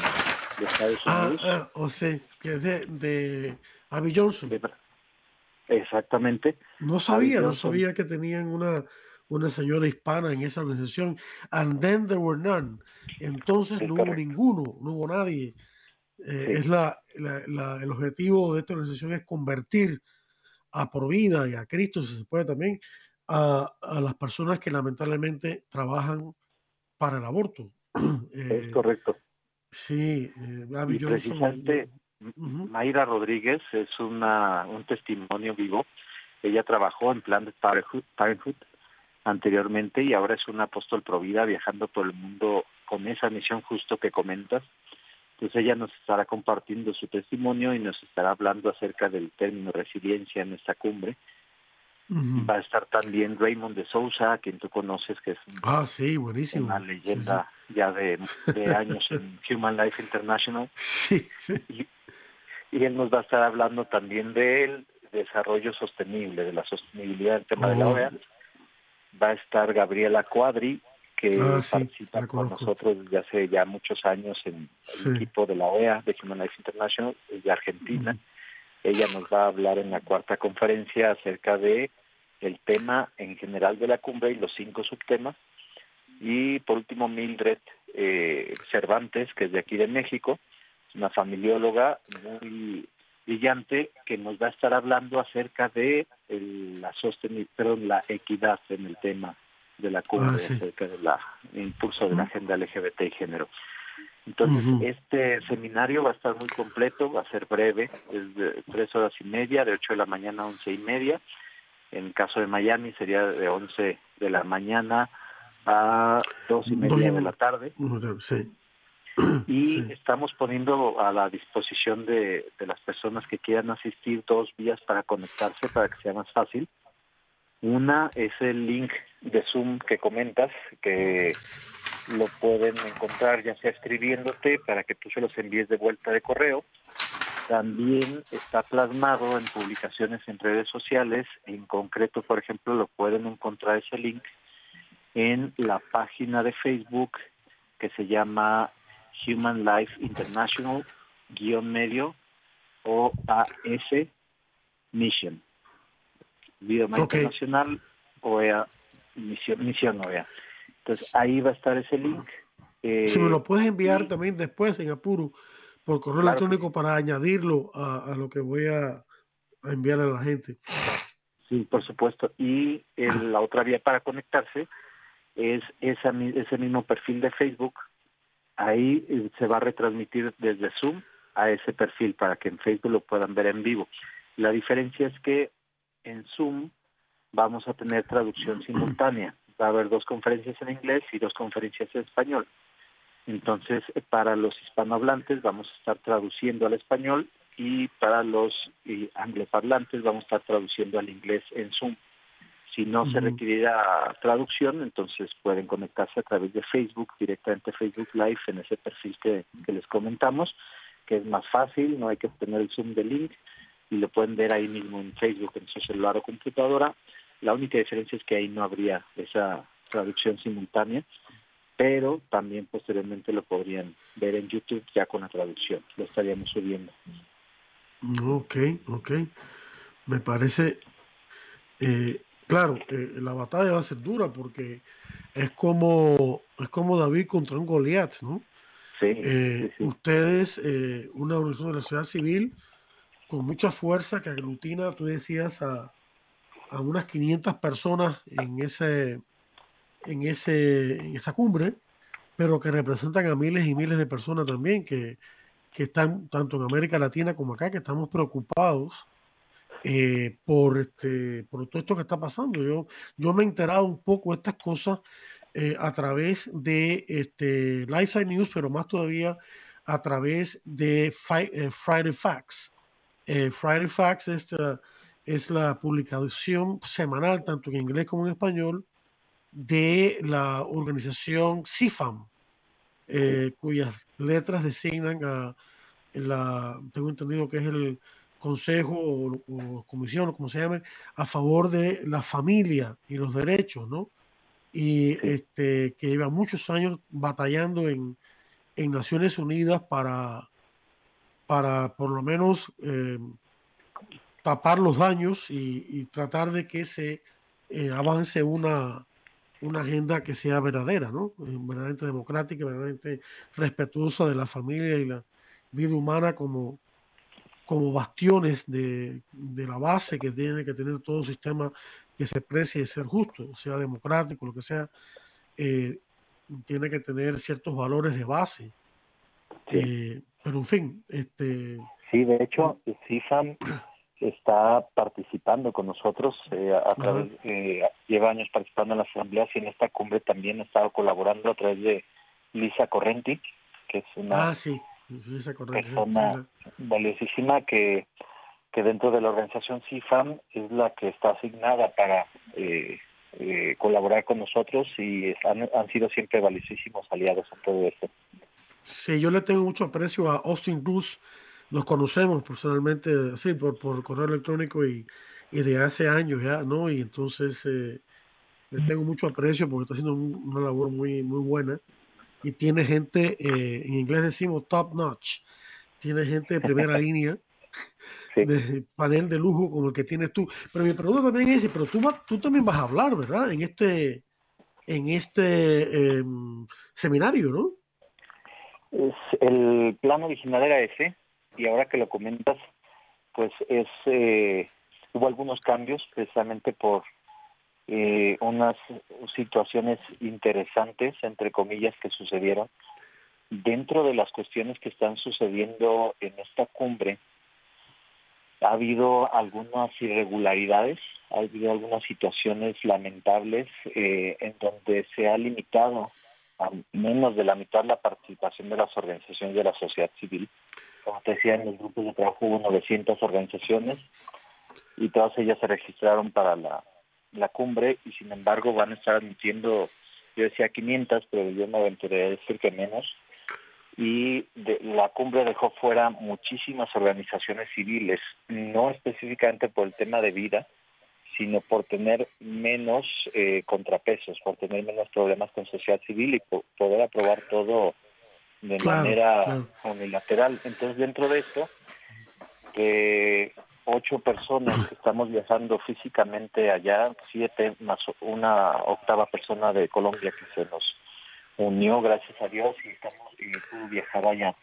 S2: de Estados
S1: ah,
S2: Unidos.
S1: Ah, o sea, que es de, de Abby Johnson.
S2: exactamente.
S1: No sabía, no sabía que tenían una, una señora hispana en esa organización. And Then There Were None. Entonces no hubo ninguno, no hubo nadie. Eh, es la, la, el objetivo de esta organización es convertir a por vida y a Cristo, si se puede también, a, a las personas que lamentablemente trabajan para el aborto.
S2: es eh, correcto.
S1: Sí,
S2: eh, y precisamente Mayra Rodríguez es una, un testimonio vivo. Ella trabajó en Planned Parenthood, Parenthood anteriormente y ahora es un apóstol pro vida viajando por el mundo con esa misión justo que comentas pues ella nos estará compartiendo su testimonio y nos estará hablando acerca del término resiliencia en esta cumbre. Va a estar también Raymond de Sousa, quien tú conoces, que es
S1: ah, sí, buenísimo.
S2: una leyenda ya de, años en Human Life International.
S1: Sí,
S2: y, y, él nos va a estar hablando también del desarrollo sostenible, de la sostenibilidad del tema de la oh. OEA. Va a estar Gabriela Cuadri, que ah, participa con nosotros desde hace ya muchos años en el equipo de la OEA, de Human Rights International, de Argentina. Ella nos va a hablar en la cuarta conferencia acerca de el tema en general de la cumbre y los cinco subtemas. Y por último, Mildred eh, Cervantes, que es de aquí de México, es una familióloga muy brillante que nos va a estar hablando acerca de la perdón, la equidad en el tema de la cumbre ah, acerca del impulso de la agenda LGBT y género. Entonces, este seminario va a estar muy completo, va a ser breve, es de tres horas y media, de ocho de la mañana a once y media. En caso de Miami sería de once de la mañana a dos y media de la tarde. Y estamos poniendo a la disposición de, de las personas que quieran asistir dos vías para conectarse para que sea más fácil. Una es el link de Zoom que comentas, que lo pueden encontrar ya sea escribiéndote para que tú se los envíes de vuelta de correo. También está plasmado en publicaciones en redes sociales, en concreto, por ejemplo, lo pueden encontrar ese link en la página de Facebook que se llama Human Life International guion medio o AS Mission. Vida Internacional OEA misión, misión OEA. Entonces ahí va a estar ese link.
S1: Eh, si me lo puedes enviar también después en Apuro por correo electrónico para añadirlo a, lo que voy a, enviar a la gente.
S2: Sí, por supuesto. Y la otra vía para conectarse es esa, ese mismo perfil de Facebook. Ahí eh, se va a retransmitir desde Zoom a ese perfil para que en Facebook lo puedan ver en vivo. La diferencia es que en Zoom vamos a tener traducción simultánea. Va a haber dos conferencias en inglés y dos conferencias en español. Entonces, eh, para los hispanohablantes vamos a estar traduciendo al español y para los angloparlantes vamos a estar traduciendo al inglés en Zoom. Si no se requiriera traducción, entonces pueden conectarse a través de Facebook, directamente Facebook Live, en ese perfil que, que les comentamos, que es más fácil, no hay que tener el Zoom de link y lo pueden ver ahí mismo en Facebook, en su celular o computadora. La única diferencia es que ahí no habría esa traducción simultánea, pero también posteriormente lo podrían ver en YouTube ya con la traducción, lo estaríamos subiendo.
S1: Ok, ok. Me parece, eh, claro, eh, la batalla va a ser dura porque es como, es como David contra un Goliat, ¿no?
S2: Sí,
S1: eh, Ustedes, una organización de la sociedad civil, con mucha fuerza que aglutina, tú decías, a, a unas 500 personas en, ese, en, ese, en esa cumbre, pero que representan a miles y miles de personas también que, que están tanto en América Latina como acá, que estamos preocupados eh, por, este, por todo esto que está pasando. Yo, yo me he enterado un poco de estas cosas eh, a través de este, Lifestyle News, pero más todavía a través de eh, Friday Facts. Friday Facts es, es la publicación semanal, tanto en inglés como en español, de la organización CIFAM, cuyas letras designan a la, tengo entendido que es el consejo o, comisión o como se llame, a favor de la familia y los derechos, ¿no? Y este, que lleva muchos años batallando en, en Naciones Unidas para, para por lo menos eh, tapar los daños y, tratar de que se eh, avance una, una agenda que sea verdadera, ¿no? Eh, verdaderamente democrática, verdaderamente respetuosa de la familia y la vida humana como, como bastiones de, la base que tiene que tener todo sistema que se precie de ser justo, sea democrático, lo que sea, eh, tiene que tener ciertos valores de base. Eh, pero en fin, este...
S2: Sí, de hecho, CIFAM está participando con nosotros, eh, a través, lleva años participando en la asamblea y en esta cumbre también ha estado colaborando a través de Lisa Correnti, que es una
S1: ah, sí
S2: persona valiosísima que, que dentro de la organización CIFAM es la que está asignada para eh, eh, colaborar con nosotros y han, han sido siempre valiosísimos aliados en todo esto.
S1: Sí, yo le tengo mucho aprecio a Austin Cruz, nos conocemos personalmente, sí, por, por correo electrónico y, y de hace años ya, ¿no? Y entonces eh, le tengo mucho aprecio porque está haciendo una labor muy, muy buena y tiene gente, eh, en inglés decimos top notch, tiene gente de primera línea, de panel de lujo como el que tienes tú. Pero mi pregunta también es, pero tú, tú también vas a hablar, ¿verdad? En este, en este em, seminario, ¿no?
S2: Es, el plan original era ese, y ahora que lo comentas, pues es eh, hubo algunos cambios precisamente por eh, unas situaciones interesantes, entre comillas, que sucedieron. Dentro de las cuestiones que están sucediendo en esta cumbre, ha habido algunas irregularidades, ha habido algunas situaciones lamentables eh, en donde se ha limitado a menos de la mitad la participación de las organizaciones de la sociedad civil. Como te decía, en los grupos de trabajo hubo 900 organizaciones y todas ellas se registraron para la la cumbre y sin embargo van a estar admitiendo, yo decía 500, pero yo me aventuré a decir que menos. Y de, la cumbre dejó fuera muchísimas organizaciones civiles, no específicamente por el tema de vida, sino por tener menos eh, contrapesos, por tener menos problemas con sociedad civil y poder aprobar todo de manera unilateral. Entonces, dentro de esto, eh, ocho personas que estamos viajando físicamente allá, siete más una octava persona de Colombia que se nos unió, gracias a Dios, y estamos y pudo viajar allá.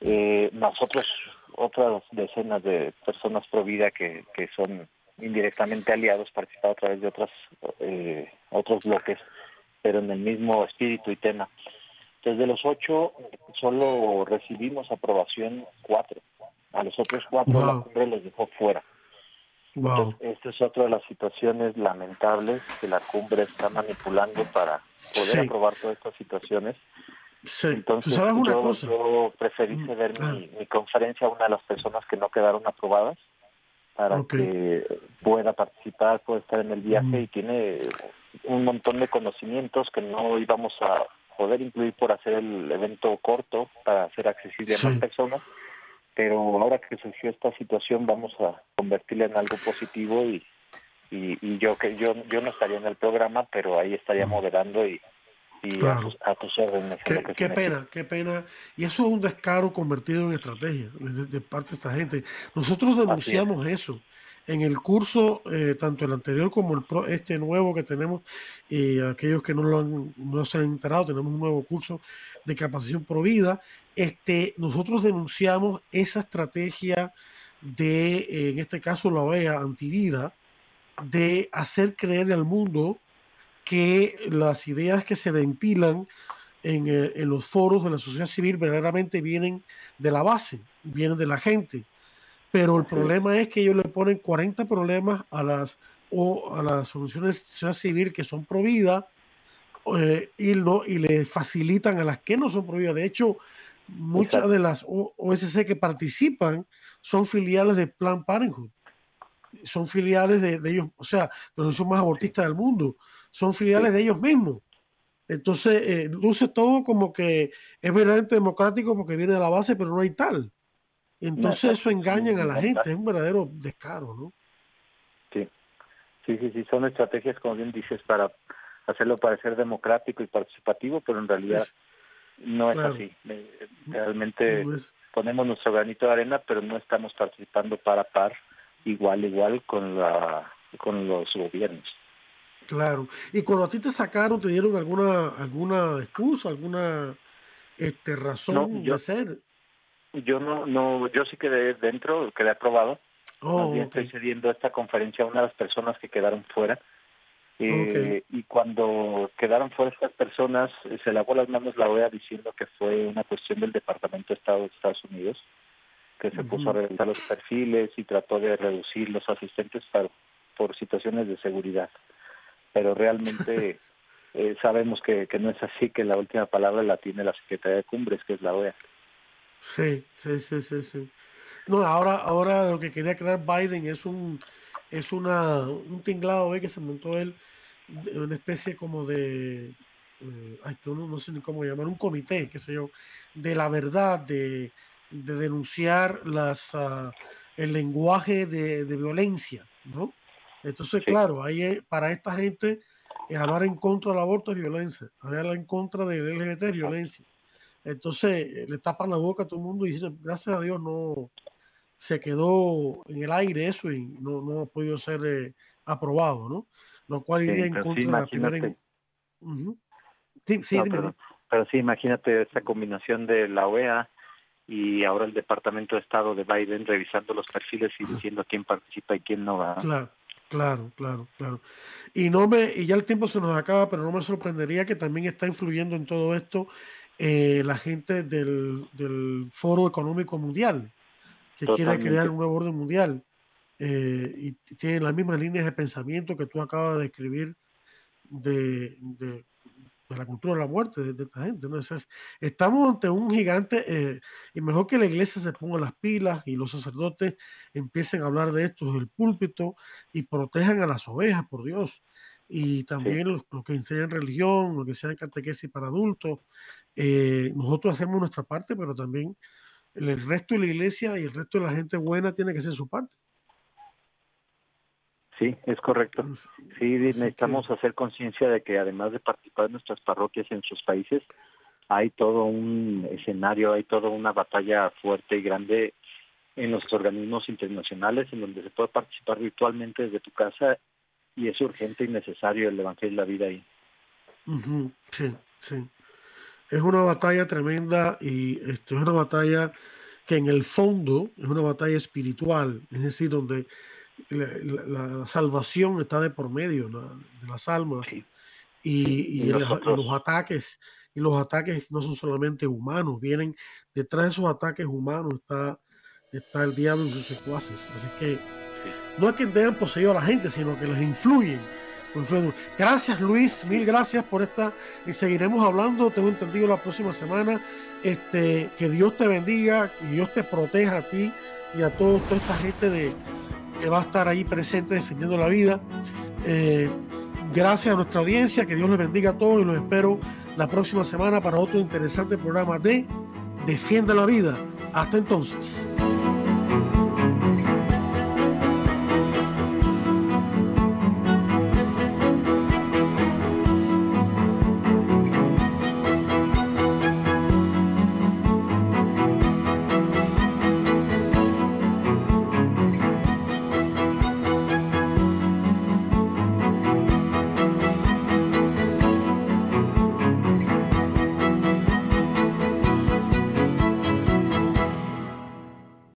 S2: Eh, más otros, otras decenas de personas pro vida que, que son indirectamente aliados, participado a través de otras eh, otros bloques, pero en el mismo espíritu y tema. Desde los ocho solo recibimos aprobación cuatro a los otros cuatro la cumbre los dejó fuera. esta es otra de las situaciones lamentables que la cumbre está manipulando para poder aprobar todas estas situaciones.
S1: Sí.
S2: Entonces,
S1: una
S2: yo,
S1: cosa?
S2: yo preferí mm, ceder ah. mi, conferencia a una de las personas que no quedaron aprobadas para que pueda participar, pueda estar en el viaje mm. y tiene un montón de conocimientos que no íbamos a poder incluir por hacer el evento corto para hacer accesible a más personas pero ahora que surgió esta situación vamos a convertirla en algo positivo y, y, yo que yo yo no estaría en el programa pero ahí estaría moderando y, a, tus, órdenes
S1: qué, qué pena qué pena. Y eso es un descaro convertido en estrategia de, parte de esta gente. Nosotros denunciamos eso en el curso, eh, tanto el anterior como el este nuevo que tenemos, y aquellos que no, lo han, no se han enterado, tenemos un nuevo curso de capacitación pro vida. Este, nosotros denunciamos esa estrategia de, en este caso la OEA, antivida, de hacer creer al mundo que las ideas que se ventilan en, eh, en, los foros de la sociedad civil verdaderamente vienen de la base, vienen de la gente. Pero el problema es que ellos le ponen 40 problemas a las, o a las soluciones de sociedad civil que son prohibidas eh, y, no, y le facilitan a las que no son prohibidas. De hecho, muchas de las OSC que participan son filiales de Plan Parenthood. Son filiales de, de ellos, o sea, pero son más abortistas del mundo. Son filiales de ellos mismos. Entonces, eh, luce todo como que es verdaderamente democrático porque viene de la base, pero no hay tal. Entonces, eso engañan a la gente, es un verdadero descaro, ¿no?
S2: Sí, sí, sí, sí, son estrategias, como bien dices, para hacerlo parecer democrático y participativo, pero en realidad no es así. Eh, realmente ponemos nuestro granito de arena, pero no estamos participando para par, igual, igual con, la, con los gobiernos.
S1: Claro. Y cuando a ti te sacaron, ¿te dieron alguna alguna excusa, alguna este, razón de hacer?
S2: Yo no, no, yo sí quedé dentro, quedé aprobado. Oh, estoy cediendo esta conferencia a una de las personas que quedaron fuera. Eh, y cuando quedaron fuera estas personas, eh, se lavó las manos la OEA diciendo que fue una cuestión del Departamento de Estado de Estados Unidos, que se puso a revisar los perfiles y trató de reducir los asistentes por situaciones de seguridad pero realmente eh, sabemos que, que, no es así, que la última palabra la tiene la Secretaría de Cumbres, que es la OEA.
S1: Sí, sí, sí, sí, sí. No, ahora, ahora lo que quería crear Biden es un es una un tinglado ¿eh? que se montó él, una especie como de eh, ay, que uno no sé ni cómo llamar, un comité, qué sé yo, de la verdad, de, de denunciar las uh, el lenguaje de, de violencia, ¿no? Entonces, claro, ahí para esta gente eh, hablar en contra del aborto es violencia, hablar en contra del LGBT es violencia. Entonces eh, le tapan la boca a todo el mundo y dicen, gracias a Dios no se quedó en el aire eso y no, no ha podido ser eh, aprobado, ¿no? Lo cual iría en contra de la primera...
S2: sí, sí, pero, pero, sí, imagínate esta combinación de la OEA y ahora el Departamento de Estado de Biden revisando los perfiles y diciendo quién participa y quién no va.
S1: Claro. Claro, claro, claro. Y no me, y ya el tiempo se nos acaba, pero no me sorprendería que también está influyendo en todo esto eh, la gente del, del, Foro Económico Mundial, que quiere crear un nuevo orden mundial. Eh, y tiene las mismas líneas de pensamiento que tú acabas de escribir de, de, de la cultura de la muerte de, esta gente. ¿no? estamos ante un gigante eh, y mejor que la iglesia se ponga las pilas y los sacerdotes empiecen a hablar de esto desde el púlpito y protejan a las ovejas, por Dios. Y también los, que enseñan religión, lo que sean catequesis para adultos. Eh, nosotros hacemos nuestra parte, pero también el resto de la iglesia y el resto de la gente buena tiene que hacer su parte.
S2: Sí, es correcto. Sí, necesitamos hacer conciencia de que además de participar en nuestras parroquias y en nuestros países, hay todo un escenario, hay toda una batalla fuerte y grande en los organismos internacionales en donde se puede participar virtualmente desde tu casa y es urgente y necesario el levantar la vida ahí.
S1: Sí, sí. Es una batalla tremenda y esto es una batalla que en el fondo es una batalla espiritual, es decir, donde la, salvación está de por medio de las almas y, los ataques y los ataques no son solamente humanos vienen detrás de esos ataques humanos está está el diablo y sus secuaces. Así que no es que tengan poseído a la gente sino que les influyen gracias Luis mil gracias por esta y seguiremos hablando tengo entendido la próxima semana. Este que Dios te bendiga y Dios te proteja a ti y a toda esta gente de que va a estar ahí presente defendiendo la vida. Eh, gracias a nuestra audiencia, que Dios les bendiga a todos y los espero la próxima semana para otro interesante programa de Defiende la Vida. Hasta entonces.